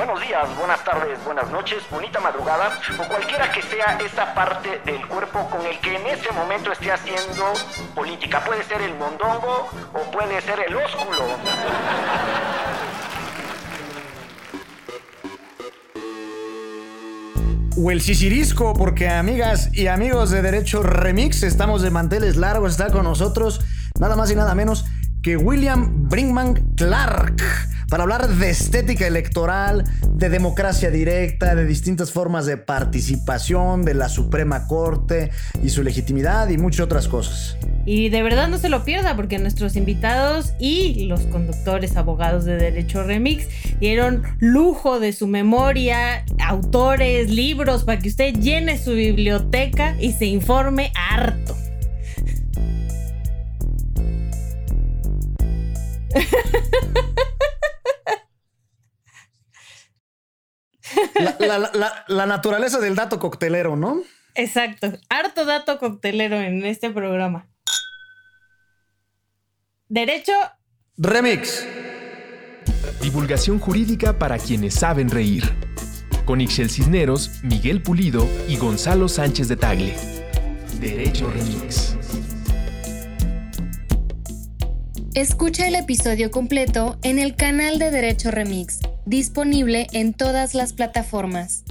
días, buenas tardes, buenas noches, bonita madrugada o cualquiera que sea esa parte del cuerpo con el que en ese momento esté haciendo política. Puede ser el mondongo o puede ser el ósculo. o el sisirisco, porque amigas y amigos de Derecho Remix, estamos de manteles largos, está con nosotros nada más y nada menos que William Brinkman Clark para hablar de estética electoral, de democracia directa, de distintas formas de participación, de la Suprema Corte y su legitimidad y muchas otras cosas. Y de verdad no se lo pierda porque nuestros invitados y los conductores abogados de Derecho Remix dieron lujo de su memoria, autores, libros, para que usted llene su biblioteca y se informe harto. La, naturaleza del dato coctelero, ¿no? Exacto. Harto dato coctelero en este programa. Derecho. Remix. Divulgación jurídica para quienes saben reír. Con Ixel Cisneros, Miguel Pulido y Gonzalo Sánchez de Tagle. Derecho Remix. Escucha el episodio completo en el canal de Derecho Remix, disponible en todas las plataformas.